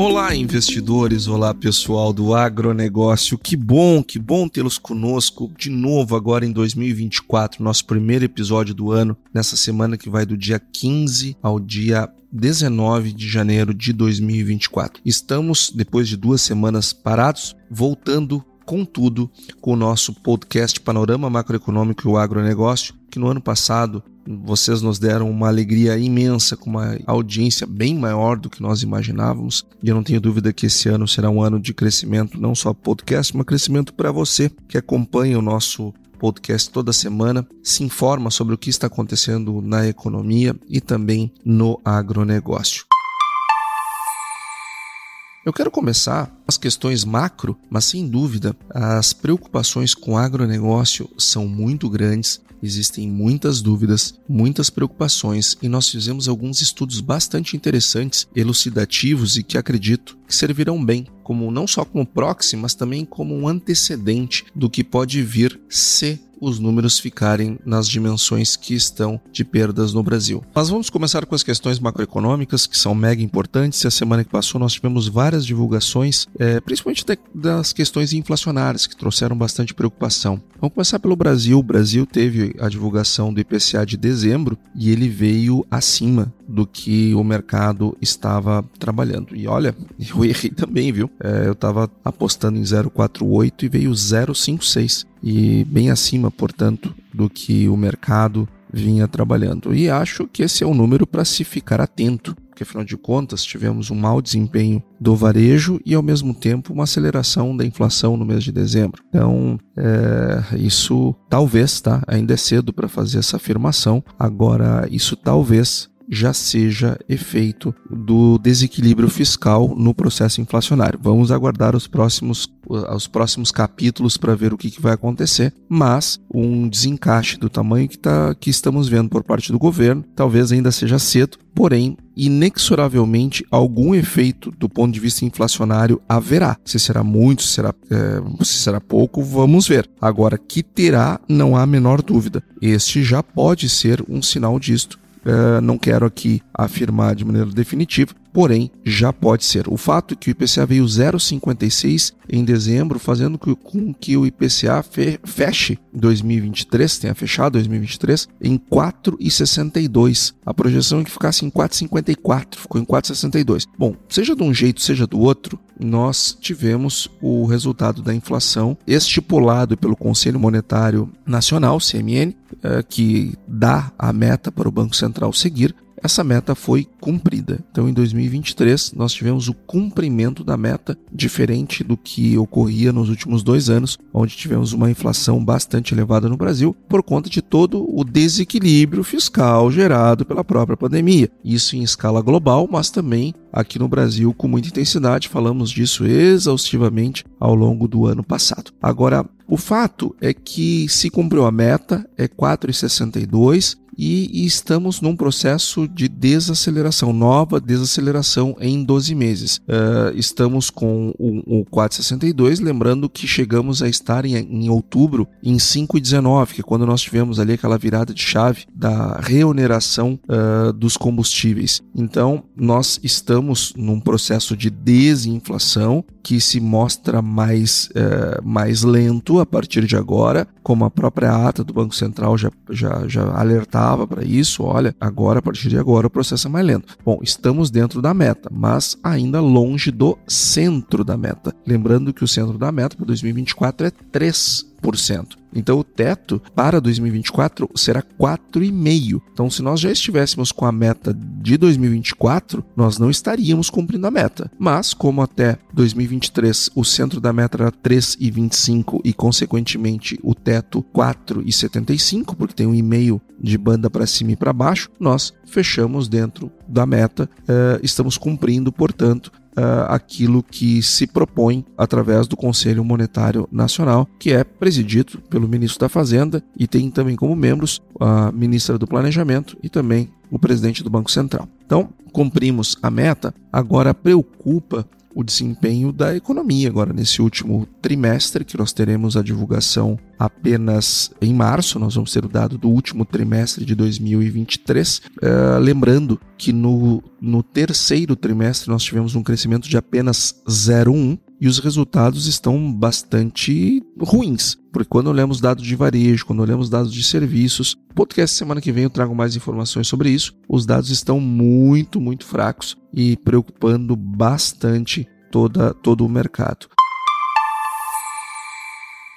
Olá, investidores, olá pessoal do agronegócio. Que bom, que bom tê-los conosco de novo agora em 2024, nosso primeiro episódio do ano, nessa semana que vai do dia 15 ao dia 19 de janeiro de 2024. Estamos, depois de duas semanas parados, voltando com tudo com o nosso podcast Panorama Macroeconômico e o Agronegócio, que no ano passado vocês nos deram uma alegria imensa, com uma audiência bem maior do que nós imaginávamos. E eu não tenho dúvida que esse ano será um ano de crescimento, não só podcast, mas crescimento para você que acompanha o nosso podcast toda semana, se informa sobre o que está acontecendo na economia e também no agronegócio. Eu quero começar as questões macro, mas sem dúvida as preocupações com o agronegócio são muito grandes existem muitas dúvidas, muitas preocupações e nós fizemos alguns estudos bastante interessantes, elucidativos e que acredito que servirão bem como não só como proxy, mas também como um antecedente do que pode vir se os números ficarem nas dimensões que estão de perdas no Brasil. Mas vamos começar com as questões macroeconômicas, que são mega importantes. A semana que passou nós tivemos várias divulgações, é, principalmente das questões inflacionárias, que trouxeram bastante preocupação. Vamos começar pelo Brasil. O Brasil teve a divulgação do IPCA de dezembro e ele veio acima do que o mercado estava trabalhando. E olha, eu errei também, viu? É, eu estava apostando em 0,48 e veio 0,56 e bem acima, portanto, do que o mercado vinha trabalhando. E acho que esse é um número para se ficar atento, porque afinal de contas tivemos um mau desempenho do varejo e ao mesmo tempo uma aceleração da inflação no mês de dezembro. Então, é, isso talvez, tá? Ainda é cedo para fazer essa afirmação. Agora, isso talvez já seja efeito do desequilíbrio fiscal no processo inflacionário. Vamos aguardar os próximos, os próximos capítulos para ver o que, que, vai acontecer, mas um desencaixe do tamanho que, tá, que estamos vendo por parte do governo talvez ainda seja cedo, porém inexoravelmente algum efeito do ponto de vista inflacionário haverá. Se será muito, se será, é, se será pouco, vamos ver. Agora, que terá, não há a menor dúvida. Este já pode ser um sinal disto não quero aqui afirmar de maneira definitiva, porém já pode ser. O fato é que o IPCA veio 0,56 em dezembro, fazendo com que o IPCA feche 2023, tenha fechado 2023 em 4,62. A projeção é que ficasse em 4,54, ficou em 4,62. Bom, seja de um jeito, seja do outro, nós tivemos o resultado da inflação estipulado pelo Conselho Monetário Nacional, CMN, eh, que dá a meta para o Banco Central seguir, essa meta foi cumprida. Então, em 2023, nós tivemos o cumprimento da meta, diferente do que ocorria nos últimos dois anos, onde tivemos uma inflação bastante elevada no Brasil, por conta de todo o desequilíbrio fiscal gerado pela própria pandemia. Isso em escala global, mas também aqui no Brasil com muita intensidade. Falamos disso exaustivamente ao longo do ano passado. Agora, o fato é que se cumpriu a meta, é 4,62 e, estamos num processo de desaceleração, nova desaceleração em 12 meses. Uh, estamos com o, o 462, lembrando que chegamos a estar em, em outubro em 5,19, que é quando nós tivemos ali aquela virada de chave da reoneração uh, dos combustíveis. Então, nós estamos num processo de desinflação que se mostra mais, uh, mais lento a partir de agora, como a própria ata do Banco Central já, já, já alertava para isso, olha, agora, a partir de agora, o processo é mais lento. Bom, estamos dentro da meta, mas ainda longe do centro da meta. Lembrando que o centro da meta para 2024 é 3 3%. Então o teto para 2024 será 4,5%. Então se nós já estivéssemos com a meta de 2024, nós não estaríamos cumprindo a meta. Mas como até 2023 o centro da meta era 3,25 e consequentemente o teto 4,75, porque tem um e-mail de banda para cima e para baixo, nós fechamos dentro da meta, uh, estamos cumprindo, portanto, uh, aquilo que se propõe através do Conselho Monetário Nacional, que é presidido pelo ministro da Fazenda e tem também como membros a ministra do Planejamento e também o presidente do Banco Central. Então, cumprimos a meta, agora preocupa o desempenho da economia agora nesse último trimestre, que nós teremos a divulgação apenas em março, nós vamos ter o dado do último trimestre de 2023. Uh, eh, lembrando que no, no terceiro trimestre nós tivemos um crescimento de apenas 0,1 e os resultados estão bastante ruins. Porque quando olhamos dados de varejo, quando olhamos dados de serviços, podcast semana que vem eu trago mais informações sobre isso. Os dados estão muito, muito fracos e preocupando bastante toda, todo o mercado.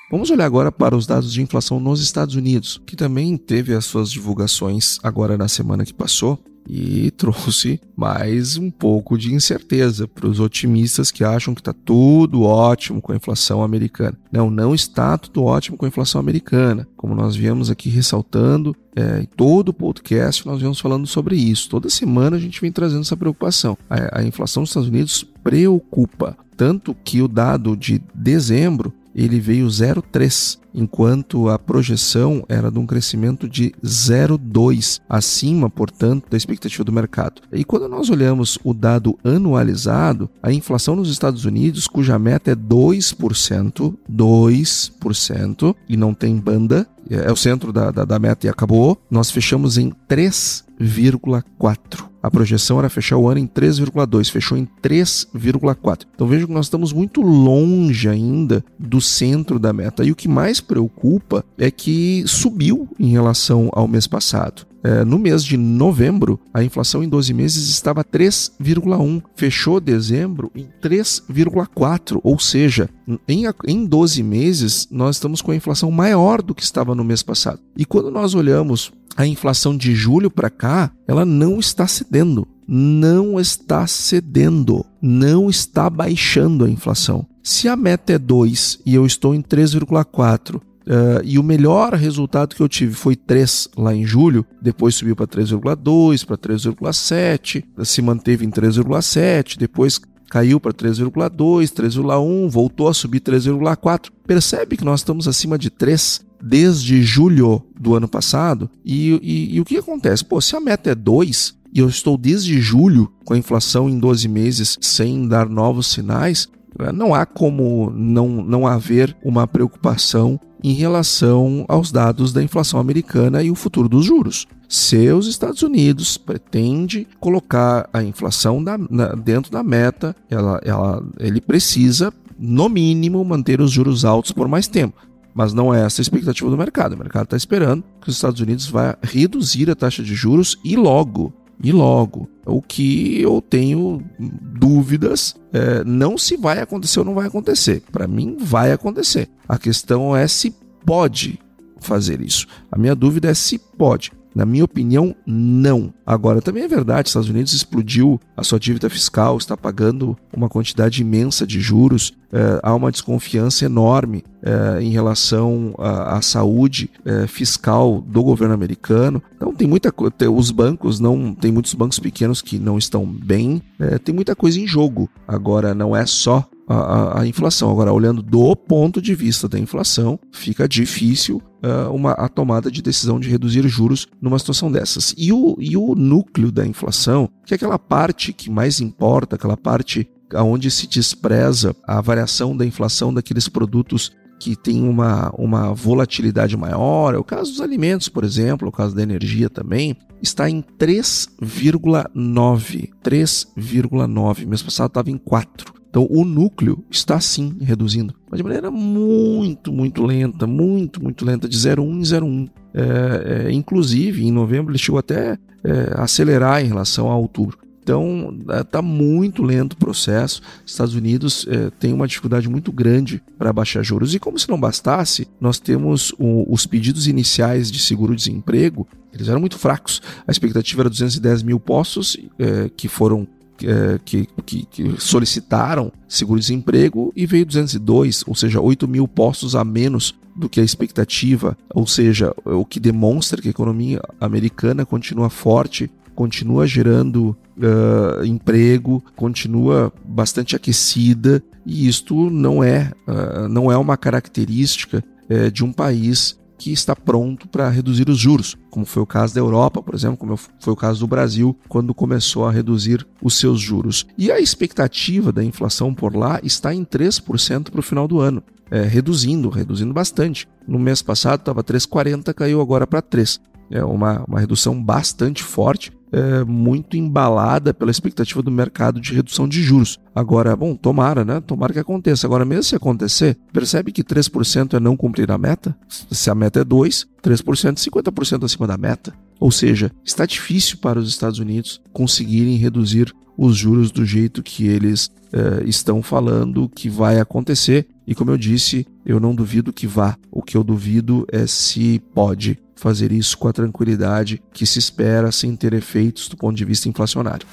Vamos olhar agora para os dados de inflação nos Estados Unidos, que também teve as suas divulgações agora na semana que passou e trouxe mais um pouco de incerteza para os otimistas que acham que está tudo ótimo com a inflação americana. Não, não está tudo ótimo com a inflação americana. Como nós viemos aqui ressaltando, é, em todo o podcast nós viemos falando sobre isso. Toda semana a gente vem trazendo essa preocupação. A, a inflação dos Estados Unidos preocupa. Tanto que o dado de dezembro ele veio 0,3, enquanto a projeção era de um crescimento de 0,2, acima, portanto, da expectativa do mercado. E quando nós olhamos o dado anualizado, a inflação nos Estados Unidos, cuja meta é 2%, 2%, e não tem banda, é o centro da, da, da meta e acabou, nós fechamos em 3,4. A projeção era fechar o ano em 3,2, fechou em 3,4. Então vejo que nós estamos muito longe ainda do centro da meta. E o que mais preocupa é que subiu em relação ao mês passado. É, no mês de novembro, a inflação em 12 meses estava 3,1, fechou dezembro em 3,4, ou seja, em, em 12 meses nós estamos com a inflação maior do que estava no mês passado. E quando nós olhamos a inflação de julho para cá, ela não está cedendo. Não está cedendo, não está baixando a inflação. Se a meta é 2 e eu estou em 3,4 Uh, e o melhor resultado que eu tive foi 3 lá em julho, depois subiu para 3,2, para 3,7, se manteve em 3,7, depois caiu para 3,2, 3,1, voltou a subir 3,4. Percebe que nós estamos acima de 3 desde julho do ano passado? E, e, e o que acontece? Pô, se a meta é 2 e eu estou desde julho com a inflação em 12 meses sem dar novos sinais, não há como não, não haver uma preocupação em relação aos dados da inflação americana e o futuro dos juros. Se os Estados Unidos pretende colocar a inflação da, na, dentro da meta, ela, ela, ele precisa, no mínimo, manter os juros altos por mais tempo. Mas não é essa a expectativa do mercado. O mercado está esperando que os Estados Unidos vá reduzir a taxa de juros e logo e logo. O que eu tenho dúvidas é, não se vai acontecer ou não vai acontecer. Para mim, vai acontecer. A questão é se pode fazer isso. A minha dúvida é se pode. Na minha opinião, não. Agora, também é verdade, Estados Unidos explodiu a sua dívida fiscal, está pagando uma quantidade imensa de juros, é, há uma desconfiança enorme é, em relação à, saúde é, fiscal do governo americano. Então, tem muita coisa. Os bancos não. Tem muitos bancos pequenos que não estão bem, tem muita coisa em jogo. Agora, não é só a, a, inflação. Agora, olhando do ponto de vista da inflação, fica difícil uh, uma, a tomada de decisão de reduzir juros numa situação dessas. E o, e o núcleo da inflação, que é aquela parte que mais importa, aquela parte onde se despreza a variação da inflação daqueles produtos que tem uma, uma volatilidade maior, é o caso dos alimentos, por exemplo, é o caso da energia também, está em 3,9. 3,9. Mês passado estava em 4. Então o núcleo está sim reduzindo, mas de maneira muito, muito lenta, muito, muito lenta, de 0,1 em 0,1. É, é, inclusive, em novembro ele chegou até é, acelerar em relação a outubro. Então está muito lento o processo. Estados Unidos é, tem uma dificuldade muito grande para baixar juros. E como se não bastasse, nós temos o, os pedidos iniciais de seguro-desemprego, eles eram muito fracos. A expectativa era 210 mil postos é, que foram é, que, que, que, solicitaram seguro-desemprego e veio 202, ou seja, 8 mil postos a menos do que a expectativa, ou seja, o que demonstra que a economia americana continua forte, continua gerando uh, emprego, continua bastante aquecida e isto não é, uh, não é uma característica uh, de um país que está pronto para reduzir os juros, como foi o caso da Europa, por exemplo, como foi o caso do Brasil, quando começou a reduzir os seus juros. E a expectativa da inflação por lá está em 3% para o final do ano é, reduzindo, reduzindo bastante. No mês passado estava 3,40, caiu agora para 3. É uma, uma redução bastante forte, é, muito embalada pela expectativa do mercado de redução de juros. Agora, bom, tomara, né? Tomara que aconteça. Agora, mesmo se acontecer, percebe que 3% é não cumprir a meta? Se a meta é 2, 3% é 50% acima da meta. Ou seja, está difícil para os Estados Unidos conseguirem reduzir os juros do jeito que eles uh, estão falando que vai acontecer. E como eu disse, eu não duvido que vá. O que eu duvido é se pode fazer isso com a tranquilidade que se espera sem ter efeitos do ponto de vista inflacionário.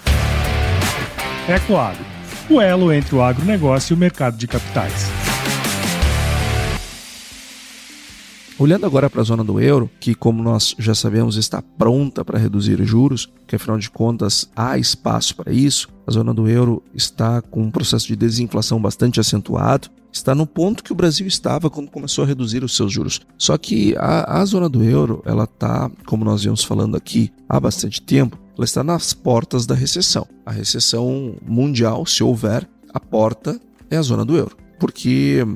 Ecoagro, o elo entre o agronegócio e o mercado de capitais. Olhando agora para a zona do euro, que como nós já sabemos está pronta para reduzir juros, que afinal de contas há espaço para isso, a zona do euro está com um processo de desinflação bastante acentuado, está no ponto que o Brasil estava quando começou a reduzir os seus juros. Só que a, a zona do euro, ela está, como nós viemos falando aqui há bastante tempo, ela está nas portas da recessão. A recessão mundial, se houver, a porta é a zona do euro porque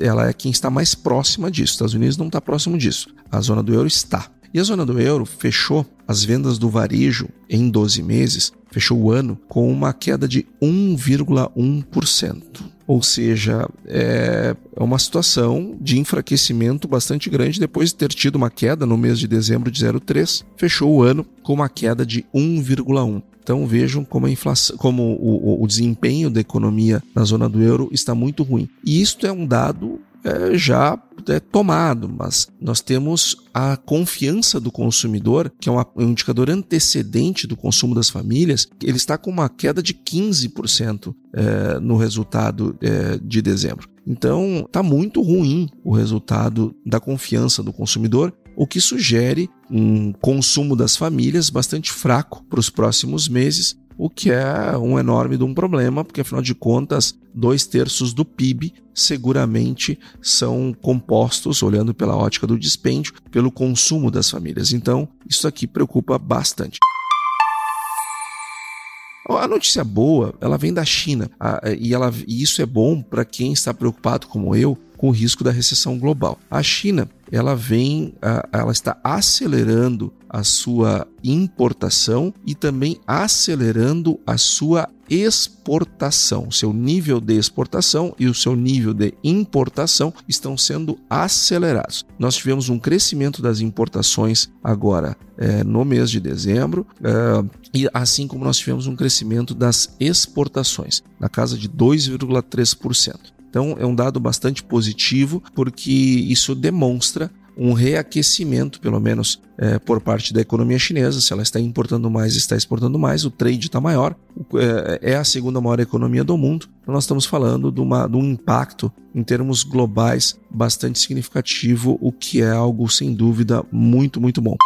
ela é quem está mais próxima disso. Os Estados Unidos não está próximo disso. A zona do euro está. E a zona do euro fechou as vendas do varejo em 12 meses, fechou o ano com uma queda de 1,1%. Ou seja, é, é uma situação de enfraquecimento bastante grande depois de ter tido uma queda no mês de dezembro de 0,3, fechou o ano com uma queda de 1,1. Então vejam como a inflação, como o, o, desempenho da economia na zona do euro está muito ruim. E isto é um dado é, já é, tomado, mas nós temos a confiança do consumidor, que é um indicador antecedente do consumo das famílias, ele está com uma queda de 15% é, no resultado é, de dezembro. Então, está muito ruim o resultado da confiança do consumidor o que sugere um consumo das famílias bastante fraco para os próximos meses, o que é um enorme um problema, porque afinal de contas, dois terços do PIB seguramente são compostos, olhando pela ótica do dispêndio, pelo consumo das famílias. Então, isso aqui preocupa bastante. A notícia boa, ela vem da China, e, ela, e isso é bom para quem está preocupado, como eu, com o risco da recessão global. A China ela vem, ela está acelerando a sua importação e também acelerando a sua exportação. Seu nível de exportação e o seu nível de importação estão sendo acelerados. Nós tivemos um crescimento das importações agora é, no mês de dezembro, é, e assim como nós tivemos um crescimento das exportações, na casa de 2,3%. Então é um dado bastante positivo, porque isso demonstra um reaquecimento, pelo menos é, por parte da economia chinesa. Se ela está importando mais, está exportando mais, o trade está maior, é, é, a segunda maior economia do mundo. Então, nós estamos falando de, uma, de um impacto em termos globais bastante significativo, o que é algo sem dúvida muito, muito bom.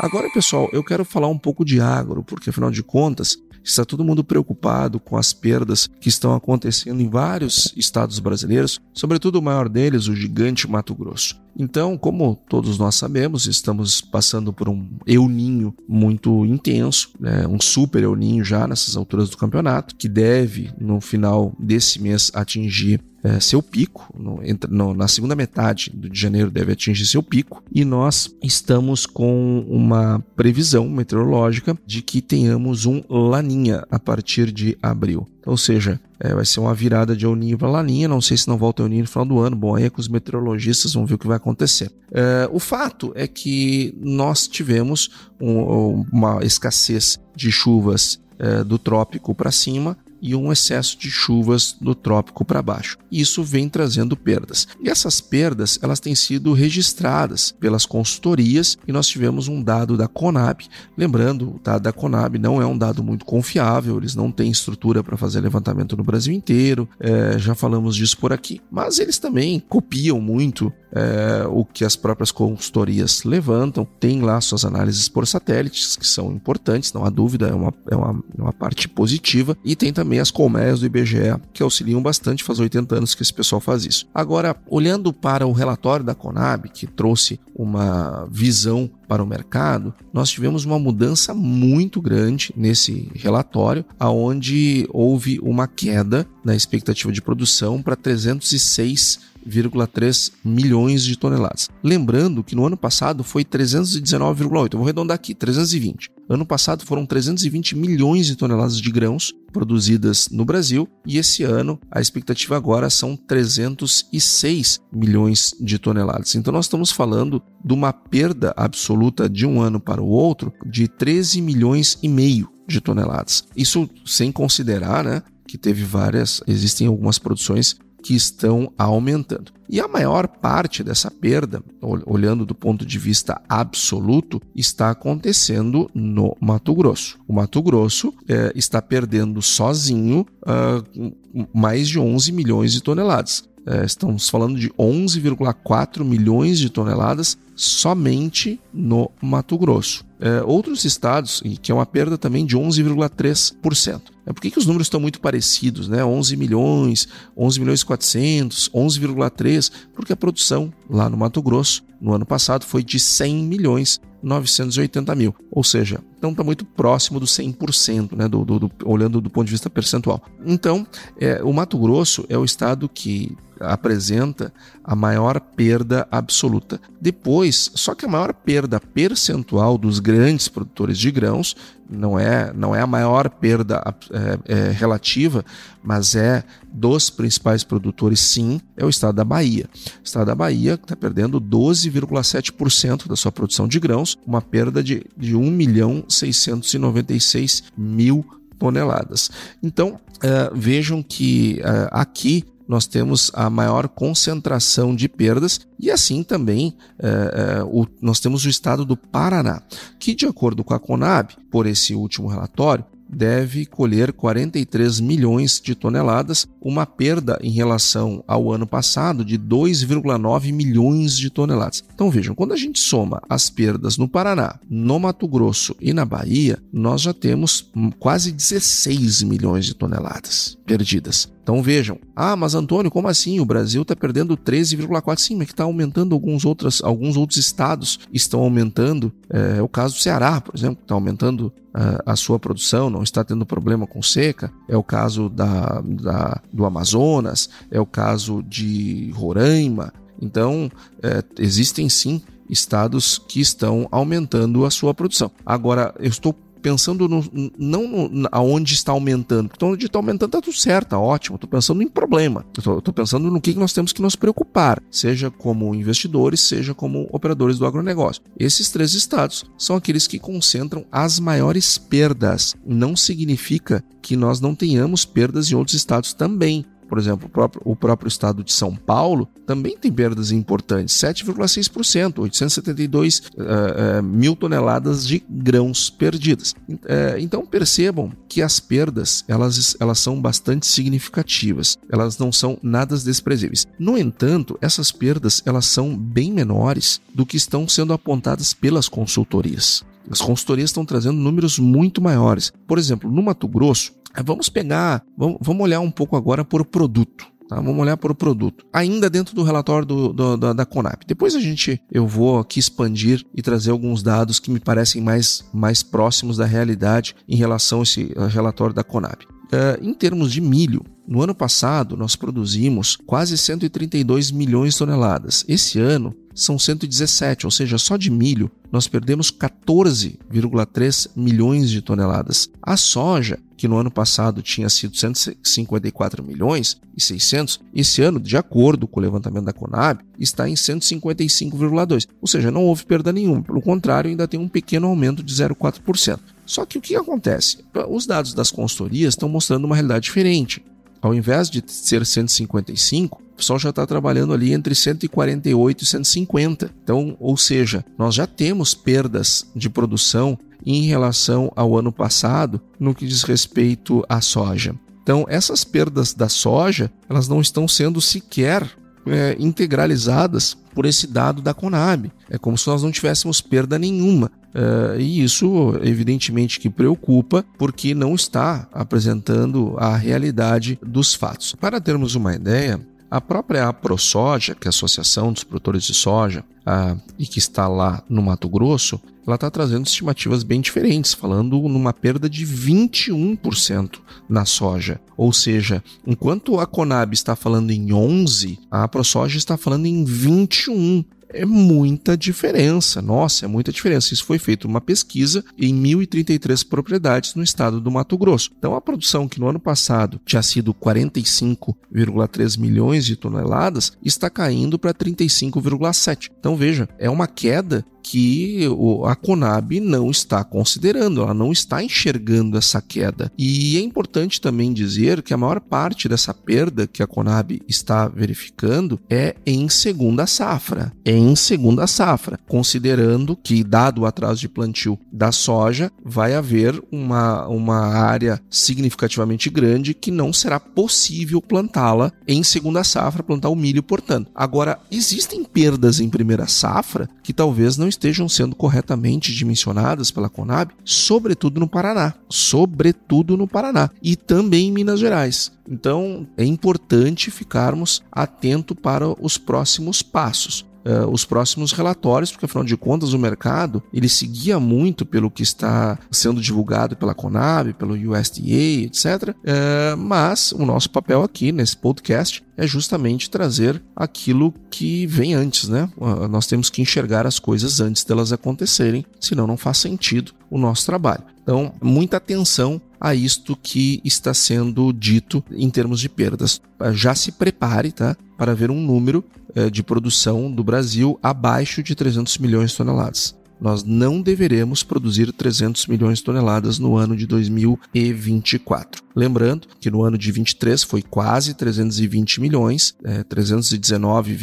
Agora, pessoal, eu quero falar um pouco de agro, porque afinal de contas, Está todo mundo preocupado com as perdas que estão acontecendo em vários estados brasileiros, sobretudo o maior deles, o gigante Mato Grosso. Então, como todos nós sabemos, estamos passando por um euninho muito intenso, né? um super euninho já nessas alturas do campeonato, que deve, no final desse mês, atingir é, seu pico, no, no, na segunda metade de janeiro deve atingir seu pico, e nós estamos com uma previsão meteorológica de que tenhamos um laninha a partir de abril. Ou seja, é, vai ser uma virada de El Ninho para Laninha. Não sei se não volta El Ninho no final do ano. Bom, aí é com os meteorologistas, vão ver o que vai acontecer. É, o fato é que nós tivemos um, uma escassez de chuvas é, do trópico para cima e um excesso de chuvas do trópico para baixo. Isso vem trazendo perdas. E essas perdas, elas têm sido registradas pelas consultorias e nós tivemos um dado da Conab. Lembrando, o dado da Conab não é um dado muito confiável, eles não têm estrutura para fazer levantamento no Brasil inteiro, é, já falamos disso por aqui. Mas eles também copiam muito é, o que as próprias consultorias levantam, tem lá suas análises por satélites, que são importantes, não há dúvida, é uma, é uma, é uma parte positiva, e tem também as colmeias do IBGE, que auxiliam bastante, faz 80 anos que esse pessoal faz isso. Agora, olhando para o relatório da Conab, que trouxe uma visão para o mercado, nós tivemos uma mudança muito grande nesse relatório, aonde houve uma queda na expectativa de produção para 306 3,3 milhões de toneladas. Lembrando que no ano passado foi 319,8, eu vou arredondar aqui, 320. Ano passado foram 320 milhões de toneladas de grãos produzidas no Brasil e esse ano a expectativa agora são 306 milhões de toneladas. Então nós estamos falando de uma perda absoluta de um ano para o outro de 13 milhões e meio de toneladas. Isso sem considerar, né, que teve várias, existem algumas produções que estão aumentando. E a maior parte dessa perda, olhando do ponto de vista absoluto, está acontecendo no Mato Grosso. O Mato Grosso é, está perdendo sozinho uh, mais de 11 milhões de toneladas. É, estamos falando de 11,4 milhões de toneladas somente no Mato Grosso. É, outros estados, que é uma perda também de 11,3%. É, por que, que os números estão muito parecidos, né? 11 milhões, 11 milhões e 400, 11,3, porque a produção lá no Mato Grosso no ano passado foi de 100 milhões 980 mil, ou seja, então está muito próximo do 100%, né, do, do, do, olhando do ponto de vista percentual. Então, é, o Mato Grosso é o estado que apresenta a maior perda absoluta. Depois, só que a maior perda percentual dos grandes produtores de grãos não é, não é a maior perda é, é, relativa, mas é dos principais produtores, sim, é o estado da Bahia. O estado da Bahia está perdendo 12,7% da sua produção de grãos, uma perda de, de 1 milhão 696 mil toneladas. Então, é, vejam que é, aqui nós temos a maior concentração de perdas e assim também é, o, nós temos o estado do Paraná, que de acordo com a Conab, por esse último relatório, deve colher 43 milhões de toneladas, uma perda em relação ao ano passado de 2,9 milhões de toneladas. Então vejam, quando a gente soma as perdas no Paraná, no Mato Grosso e na Bahia, nós já temos quase 16 milhões de toneladas perdidas. Então vejam, ah, mas Antônio, como assim? O Brasil está perdendo 13,4, sim, mas que está aumentando alguns outros, alguns outros estados estão aumentando. É, é o caso do Ceará, por exemplo, que está aumentando uh, a sua produção, não está tendo problema com seca. É o caso da, da do Amazonas, é o caso de Roraima. Então, é, existem sim estados que estão aumentando a sua produção. Agora, eu estou pensando no, não no, aonde está aumentando. Então, onde está aumentando está tudo certo, tá ótimo. Estou pensando em problema. Estou pensando no que nós temos que nos preocupar, seja como investidores, seja como operadores do agronegócio. Esses três estados são aqueles que concentram as maiores perdas. Não significa que nós não tenhamos perdas em outros estados também por exemplo, o próprio, o próprio estado de São Paulo também tem perdas importantes, 7,6%, 872 uh, uh, mil toneladas de grãos perdidas. Uh, então percebam que as perdas elas, elas são bastante significativas, elas não são nada desprezíveis. No entanto, essas perdas elas são bem menores do que estão sendo apontadas pelas consultorias. As consultorias estão trazendo números muito maiores. Por exemplo, no Mato Grosso, Vamos pegar, vamos, olhar um pouco agora por produto. Tá? Vamos olhar por o produto. Ainda dentro do relatório do, do, da, da Conap. Depois a gente, eu vou aqui expandir e trazer alguns dados que me parecem mais, mais próximos da realidade em relação a esse relatório da Conap. Uh, em termos de milho, no ano passado nós produzimos quase 132 milhões de toneladas. Esse ano são 117, ou seja, só de milho nós perdemos 14,3 milhões de toneladas. A soja, que no ano passado tinha sido 154 milhões e 600, esse ano, de acordo com o levantamento da Conab, está em 155,2. Ou seja, não houve perda nenhuma. Pelo contrário, ainda tem um pequeno aumento de 0,4%. Só que o que acontece? Os dados das consultorias estão mostrando uma realidade diferente. Ao invés de ser 155, o pessoal já está trabalhando ali entre 148 e 150. Então, ou seja, nós já temos perdas de produção em relação ao ano passado no que diz respeito à soja. Então, essas perdas da soja, elas não estão sendo sequer é, integralizadas por esse dado da Conab. É como se nós não tivéssemos perda nenhuma. Uh, e isso, evidentemente, que preocupa, porque não está apresentando a realidade dos fatos. Para termos uma ideia, a própria AproSoja, que é a Associação dos Produtores de Soja, uh, e que está lá no Mato Grosso, ela está trazendo estimativas bem diferentes, falando numa perda de 21% na soja. Ou seja, enquanto a Conab está falando em 11, a AproSoja está falando em 21 é muita diferença. Nossa, é muita diferença. Isso foi feito uma pesquisa em 1.033 propriedades no estado do Mato Grosso. Então, a produção que no ano passado tinha sido 45,3 milhões de toneladas está caindo para 35,7. Então, veja, é uma queda que a Conab não está considerando, ela não está enxergando essa queda. E é importante também dizer que a maior parte dessa perda que a Conab está verificando é em segunda safra. É em segunda safra, considerando que, dado o atraso de plantio da soja, vai haver uma, uma área significativamente grande que não será possível plantá-la em segunda safra, plantar o milho, portanto. Agora, existem perdas em primeira safra que talvez não estejam sendo corretamente dimensionadas pela Conab, sobretudo no Paraná, sobretudo no Paraná. E também em Minas Gerais. Então, é importante ficarmos atentos para os próximos passos uh, os próximos relatórios, porque afinal de contas o mercado ele seguia muito pelo que está sendo divulgado pela Conab, pelo USDA, etc. Uh, eh, mas o nosso papel aqui nesse podcast é justamente trazer aquilo que vem antes, né? Uh, nós temos que enxergar as coisas antes delas acontecerem, senão não faz sentido o nosso trabalho. Então, muita atenção a isto que está sendo dito em termos de perdas. Já se prepare, tá? Para ver um número eh, de produção do Brasil abaixo de 300 milhões de toneladas. Nós não deveremos produzir 300 milhões de toneladas no ano de 2024. Lembrando que no ano de 23 foi quase 320 milhões, é, 319,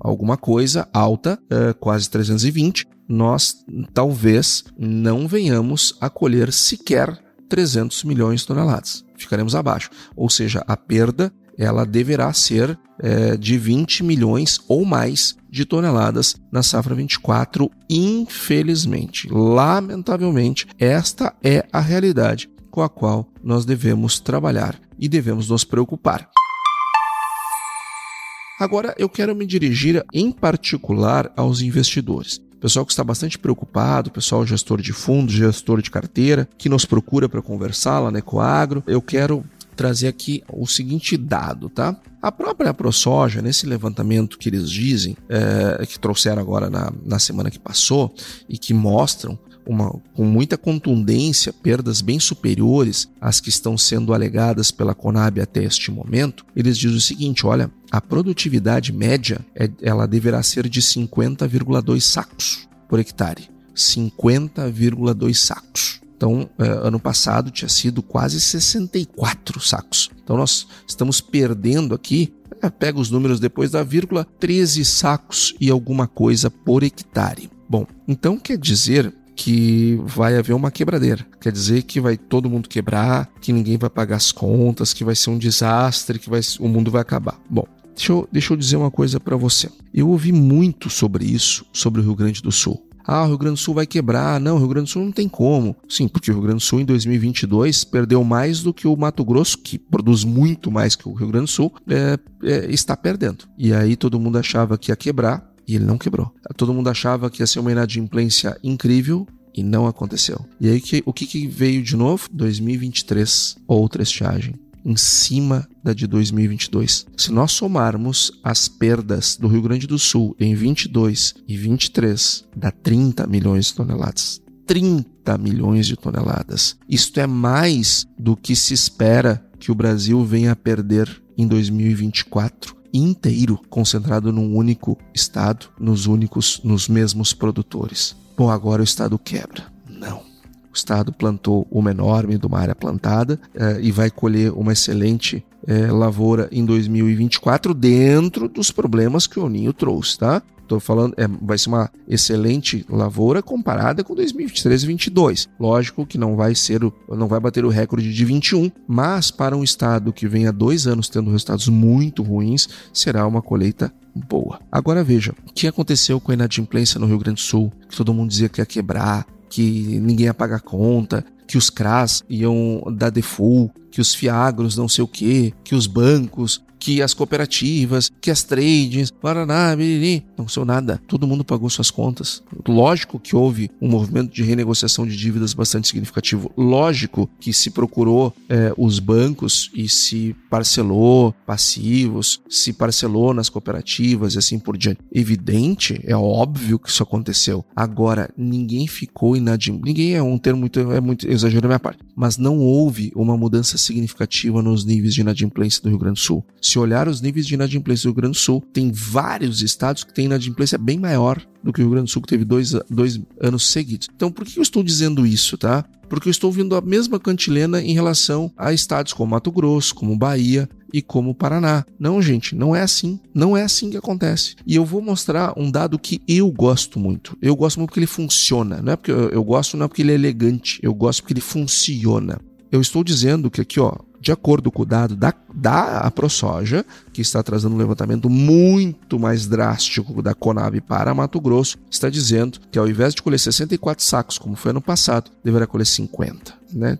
alguma coisa, alta, é, quase 320. Nós talvez não venhamos a colher sequer 300 milhões de toneladas. Ficaremos abaixo. Ou seja, a perda ela deverá ser é, de 20 milhões ou mais de toneladas na safra 24. Infelizmente, lamentavelmente, esta é a realidade com a qual nós devemos trabalhar e devemos nos preocupar. Agora eu quero me dirigir em particular aos investidores. Pessoal que está bastante preocupado, pessoal gestor de fundos, gestor de carteira, que nos procura para conversar lá na Ecoagro. Eu quero trazer aqui o seguinte dado, tá? A própria ProSoja, nesse levantamento que eles dizem, é, que trouxeram agora na, na semana que passou, e que mostram uma, com muita contundência perdas bem superiores às que estão sendo alegadas pela Conab até este momento, eles dizem o seguinte: olha, a produtividade média é, ela deverá ser de 50,2 sacos por hectare. 50,2 sacos. Então, é, ano passado tinha sido quase 64 sacos. Então, nós estamos perdendo aqui, é, pega os números depois da vírgula, 13 sacos e alguma coisa por hectare. Bom, então quer dizer que vai haver uma quebradeira. Quer dizer que vai todo mundo quebrar, que ninguém vai pagar as contas, que vai ser um desastre, que vai, o mundo vai acabar. Bom, deixa eu, deixa eu dizer uma coisa para você. Eu ouvi muito sobre isso, sobre o Rio Grande do Sul. Ah, o Rio Grande do Sul vai quebrar. Não, o Rio Grande do Sul não tem como. Sim, porque o Rio Grande do Sul em 2022 perdeu mais do que o Mato Grosso, que produz muito mais que o Rio Grande do Sul, é, é, está perdendo. E aí todo mundo achava que ia quebrar e ele não quebrou. Todo mundo achava que ia ser uma inadimplência incrível e não aconteceu. E aí que, o que, que veio de novo? 2023, outra estiagem. em cima da de 2022. Se nós somarmos as perdas do Rio Grande do Sul em 22 e 23, dá 30 milhões de toneladas. 30 milhões de toneladas. Isto é mais do que se espera que o Brasil venha a perder em 2024 inteiro concentrado num único estado, nos únicos, nos mesmos produtores. Bom, agora o estado quebra. Não. O estado plantou uma enorme de uma área plantada eh, e vai colher uma excelente eh, lavoura em 2024 dentro dos problemas que o Ninho trouxe, tá? Estou falando, é, vai ser uma excelente lavoura comparada com 2023 e 2022. Lógico que não vai ser, o, não vai bater o recorde de 21, mas para um estado que vem há dois anos tendo resultados muito ruins, será uma colheita boa. Agora veja, o que aconteceu com a inadimplência no Rio Grande do Sul? Que todo mundo dizia que ia quebrar, que ninguém ia pagar conta, que os CRAS iam dar default, que os fiagros não sei o que, que os bancos que as cooperativas, que as trades, Paraná, biriri, não são nada. Todo mundo pagou suas contas. Lógico que houve um movimento de renegociação de dívidas bastante significativo. Lógico que se procurou é, os bancos e se parcelou passivos, se parcelou nas cooperativas e assim por diante. Evidente, é óbvio que isso aconteceu. Agora, ninguém ficou inadimplente. Ninguém é um termo muito, é muito exagero da minha parte. Mas não houve uma mudança significativa nos níveis de inadimplência do Rio Grande do Sul. Se olhar os níveis de inadimplência do Rio Grande do Sul, tem vários estados que têm inadimplência bem maior do que o Rio Grande do Sul, que teve dois, dois anos seguidos. Então, por que eu estou dizendo isso, tá? Porque eu estou vendo a mesma cantilena em relação a estados como Mato Grosso, como Bahia e como Paraná. Não, gente, não é assim. Não é assim que acontece. E eu vou mostrar um dado que eu gosto muito. Eu gosto muito porque ele funciona. Não é porque eu gosto, não é porque ele é elegante. Eu gosto porque ele funciona. Eu estou dizendo que aqui, ó, de acordo com o dado da, da ProSoja, que está trazendo um levantamento muito mais drástico da Conab para Mato Grosso, está dizendo que ao invés de colher 64 sacos, como foi ano passado, deverá colher 50, né?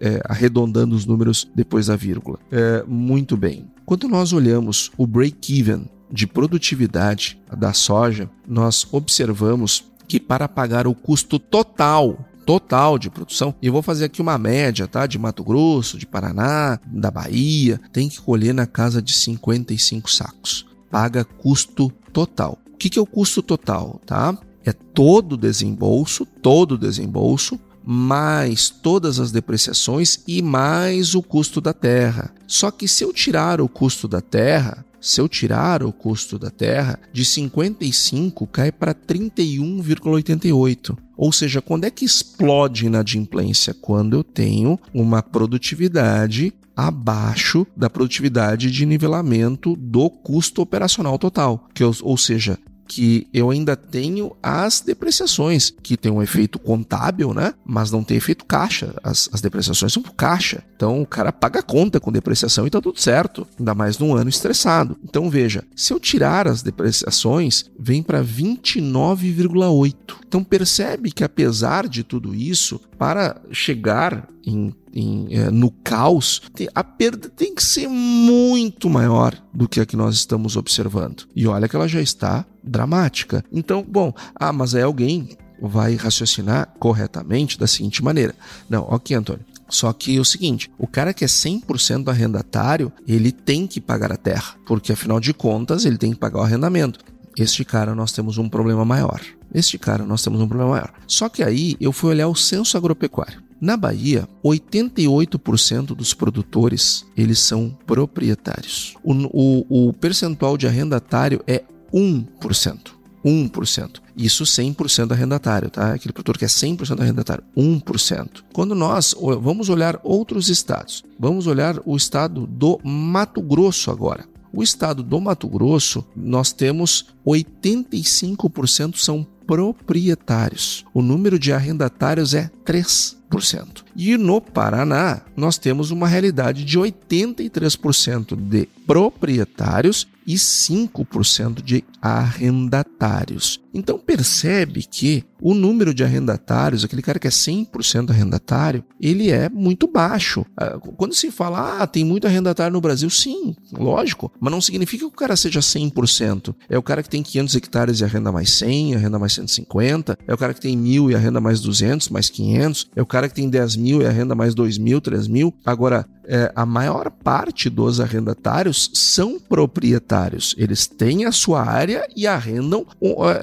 É, arredondando os números depois da vírgula. É, muito bem. Quando nós olhamos o break-even de produtividade da soja, nós observamos que para pagar o custo total total de produção. E vou fazer aqui uma média, tá? De Mato Grosso, de Paraná, da Bahia, tem que colher na casa de 55 sacos. Paga custo total. O que, que é o custo total, tá? É todo o desembolso, todo o desembolso, mais todas as depreciações e mais o custo da terra. Só que se eu tirar o custo da terra, se eu tirar o custo da terra, de 55 cai para 31,88. Ou seja, quando é que explode inadimplência? Quando eu tenho uma produtividade abaixo da produtividade de nivelamento do custo operacional total, que ou seja, que eu ainda tenho as depreciações, que tem um efeito contábil, né? Mas não tem efeito caixa. As, as depreciações são por caixa. Então o cara paga a conta com depreciação e tá tudo certo. Ainda mais num ano estressado. Então veja, se eu tirar as depreciações, vem para 29,8. Então percebe que apesar de tudo isso, para chegar em em, é, no caos, a perda tem que ser muito maior do que a que nós estamos observando. E olha que ela já está dramática. Então, bom, ah, mas é alguém vai raciocinar corretamente da seguinte maneira. Não, ok, Antônio. Só que é o seguinte, o cara que é 100% arrendatário, ele tem que pagar a terra, porque afinal de contas ele tem que pagar o arrendamento. Este cara nós temos um problema maior. Este cara nós temos um problema maior. Só que aí eu fui olhar o censo agropecuário. Na Bahia, 88% dos produtores eles são proprietários. O, o, o percentual de arrendatário é 1%. 1%. Isso 100% arrendatário, tá? Aquele produtor que é 100% arrendatário, 1%. Quando nós vamos olhar outros estados, vamos olhar o estado do Mato Grosso agora. O estado do Mato Grosso, nós temos 85% são proprietários. O número de arrendatários é 3%. E no Paraná, nós temos uma realidade de 83% de proprietários e 5% de arrendatários. Então percebe que o número de arrendatários, aquele cara que é 100% arrendatário, ele é muito baixo. Ah, quando se fala, ah, tem muito arrendatário no Brasil, sim, lógico, mas não significa que o cara seja 100%. É o cara que tem 500 hectares e arrenda mais 100, arrenda mais 150, é o cara que tem mil e arrenda mais 200, mais 500, é o cara que tem 10 mil e arrenda mais 2 mil, 3 mil. Agora, é, a maior parte dos arrendatários são proprietários. Eles têm a sua área e arrendam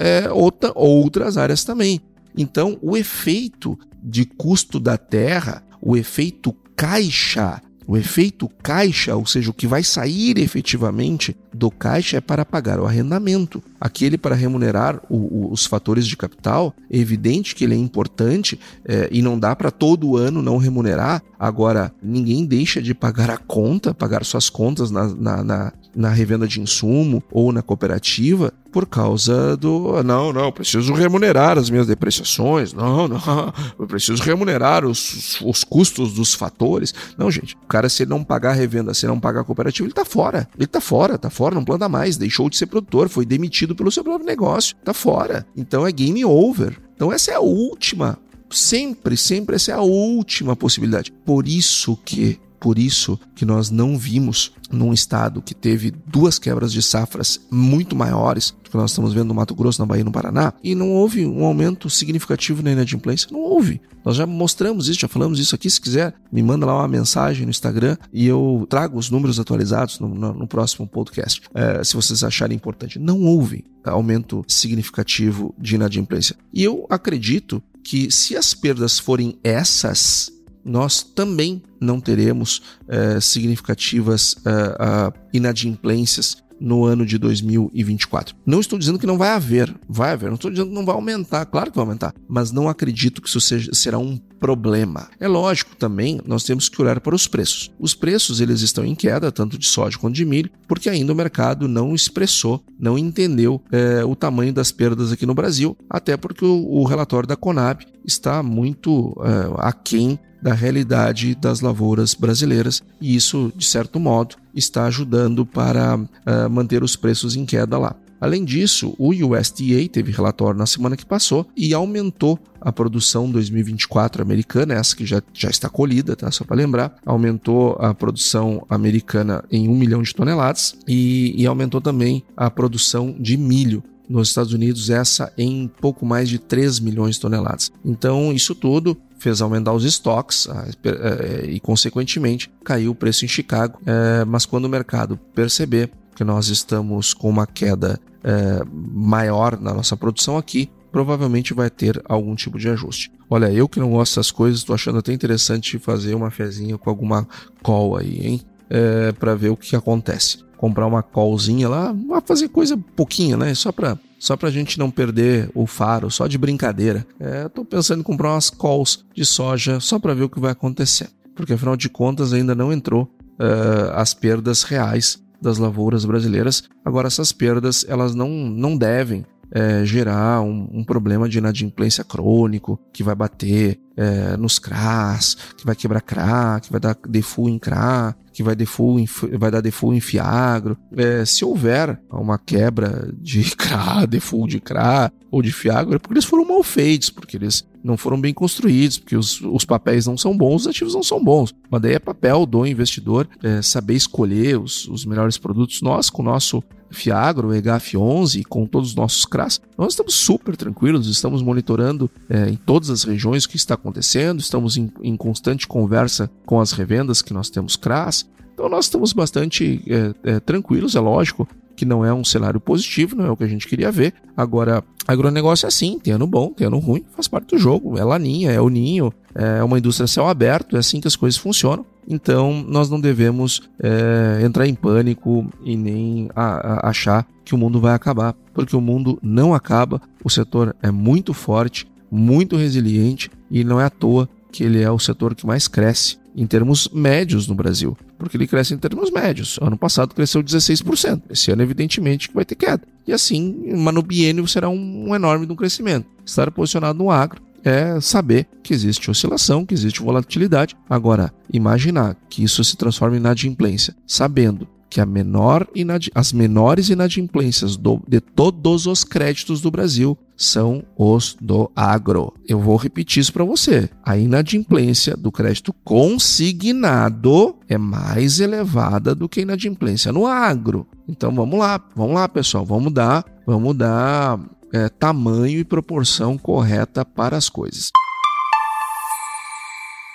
é, outra, outras áreas também. Então, o efeito de custo da terra, o efeito caixa, o efeito caixa, ou seja, o que vai sair efetivamente do caixa é para pagar o arrendamento. Aquele para remunerar o, o, os fatores de capital, é evidente que ele é importante é, e não dá para todo ano não remunerar. Agora, ninguém deixa de pagar a conta, pagar suas contas na, na, na, na revenda de insumo ou na cooperativa por causa do. Não, não, preciso remunerar as minhas depreciações. Não, não, eu preciso remunerar os, os custos dos fatores. Não, gente, o cara, se ele não pagar a revenda, se ele não pagar a cooperativa, ele tá fora. Ele tá fora, tá fora, não planta mais, deixou de ser produtor, foi demitido pelo seu próprio negócio, tá fora. Então é game over. Então essa é a última. Sempre, sempre essa é a última possibilidade. Por isso que por isso que nós não vimos num estado que teve duas quebras de safras muito maiores do que nós estamos vendo no Mato Grosso, na Bahia e no Paraná, e não houve um aumento significativo na inadimplência. Não houve. Nós já mostramos isso, já falamos isso aqui. Se quiser, me manda lá uma mensagem no Instagram e eu trago os números atualizados no, no, no próximo podcast, é, se vocês acharem importante. Não houve aumento significativo de inadimplência. E eu acredito que se as perdas forem essas, nós também não teremos é, significativas é, inadimplências no ano de 2024. Não estou dizendo que não vai haver, vai haver, não estou dizendo que não vai aumentar, claro que vai aumentar, mas não acredito que isso seja, será um problema. É lógico também, nós temos que olhar para os preços. Os preços eles estão em queda, tanto de soja quanto de milho, porque ainda o mercado não expressou, não entendeu é, o tamanho das perdas aqui no Brasil, até porque o, o relatório da Conab está muito é, aquém da realidade das lavouras brasileiras e isso, de certo modo, está ajudando para uh, manter os preços em queda lá. Além disso, o USDA teve relatório na semana que passou e aumentou a produção 2024 americana, essa que já, já está colhida, tá? Só para lembrar, aumentou a produção americana em 1 milhão de toneladas e, e aumentou também a produção de milho nos Estados Unidos, essa em pouco mais de 3 milhões de toneladas. Então, isso tudo fez aumentar os estoques é, e, consequentemente, caiu o preço em Chicago. É, mas quando o mercado perceber que nós estamos com uma queda é, maior na nossa produção aqui, provavelmente vai ter algum tipo de ajuste. Olha, eu que não gosto dessas coisas, estou achando até interessante fazer uma fezinha com alguma call aí, hein? É, para ver o que acontece. Comprar uma callzinha lá, fazer coisa pouquinha, né? Só para só pra gente não perder o faro, só de brincadeira. É, tô pensando em comprar umas calls de soja só para ver o que vai acontecer. Porque afinal de contas ainda não entrou uh, as perdas reais das lavouras brasileiras. Agora essas perdas elas não, não devem é, gerar um, um, problema de inadimplência crônico que vai bater é, nos CRAs, que vai quebrar CRA, que vai dar default em CRA, que vai, default em, vai dar default em Fiagro. É, se houver uma quebra de CRA, default de CRA ou de Fiagro, é porque eles foram mal feitos, porque eles não foram bem construídos, porque os, os papéis não são bons, os ativos não são bons. Mas daí é papel do investidor é, saber escolher os, os melhores produtos. Nós, com o nosso Fiagro, EGAF11, com todos os nossos CRAS, nós estamos super tranquilos, estamos monitorando é, em todas as regiões o que está acontecendo, estamos em, em, constante conversa com as revendas que nós temos CRAS, então nós estamos bastante é, é, tranquilos, é lógico que não é um cenário positivo, não é o que a gente queria ver. Agora, agronegócio é assim, tem ano bom, tem ano ruim, faz parte do jogo, é laninha, é o ninho, é uma indústria céu aberto, é assim que as coisas funcionam. Então, nós não devemos é, entrar em pânico e nem a, a achar que o mundo vai acabar, porque o mundo não acaba. O setor é muito forte, muito resiliente e não é à toa que ele é o setor que mais cresce em termos médios no Brasil, porque ele cresce em termos médios. Ano passado cresceu 16%. Esse ano, evidentemente, que vai ter queda. E assim, no biênio será um, um enorme um crescimento. Estar posicionado no agro é saber que existe oscilação, que existe volatilidade. Agora, imaginar que isso se transforme em inadimplência, sabendo que menor as menores inadimplências do, de todos os créditos do Brasil são os do agro. Eu vou repetir isso para você. A inadimplência do crédito consignado é mais elevada do que a inadimplência no agro. Então vamos lá, vamos lá, pessoal, vamos dar, vamos dar é, tamanho e proporção correta para as coisas.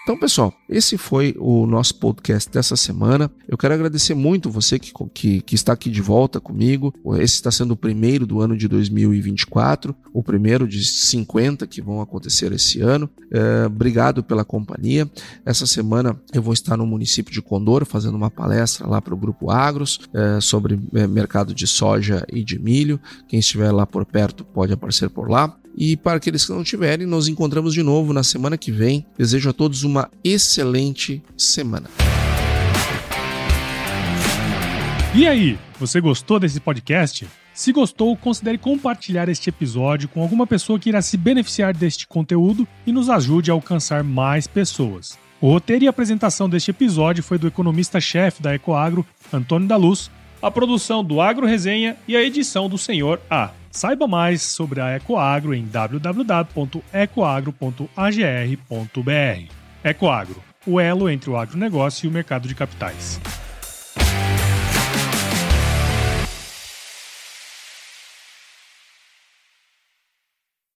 Então, pessoal, esse foi o nosso podcast dessa semana. Eu quero agradecer muito você que, que, que, está aqui de volta comigo. Esse está sendo o primeiro do ano de 2024, o primeiro de 50 que vão acontecer esse ano. É, obrigado pela companhia. Essa semana eu vou estar no município de Condor fazendo uma palestra lá para o Grupo Agros é, sobre é, mercado de soja e de milho. Quem estiver lá por perto pode aparecer por lá. E para aqueles que não tiverem, nos encontramos de novo na semana que vem. Desejo a todos uma excelente semana. E aí, você gostou desse podcast? Se gostou, considere compartilhar este episódio com alguma pessoa que irá se beneficiar deste conteúdo e nos ajude a alcançar mais pessoas. O roteiro e apresentação deste episódio foi do economista-chefe da Ecoagro, Antônio da Luz, a produção do Agro Resenha e a edição do Senhor A. Saiba mais sobre a Ecoagro em www.ecoagro.agr.br. Ecoagro, o elo entre o agronegócio e o mercado de capitais.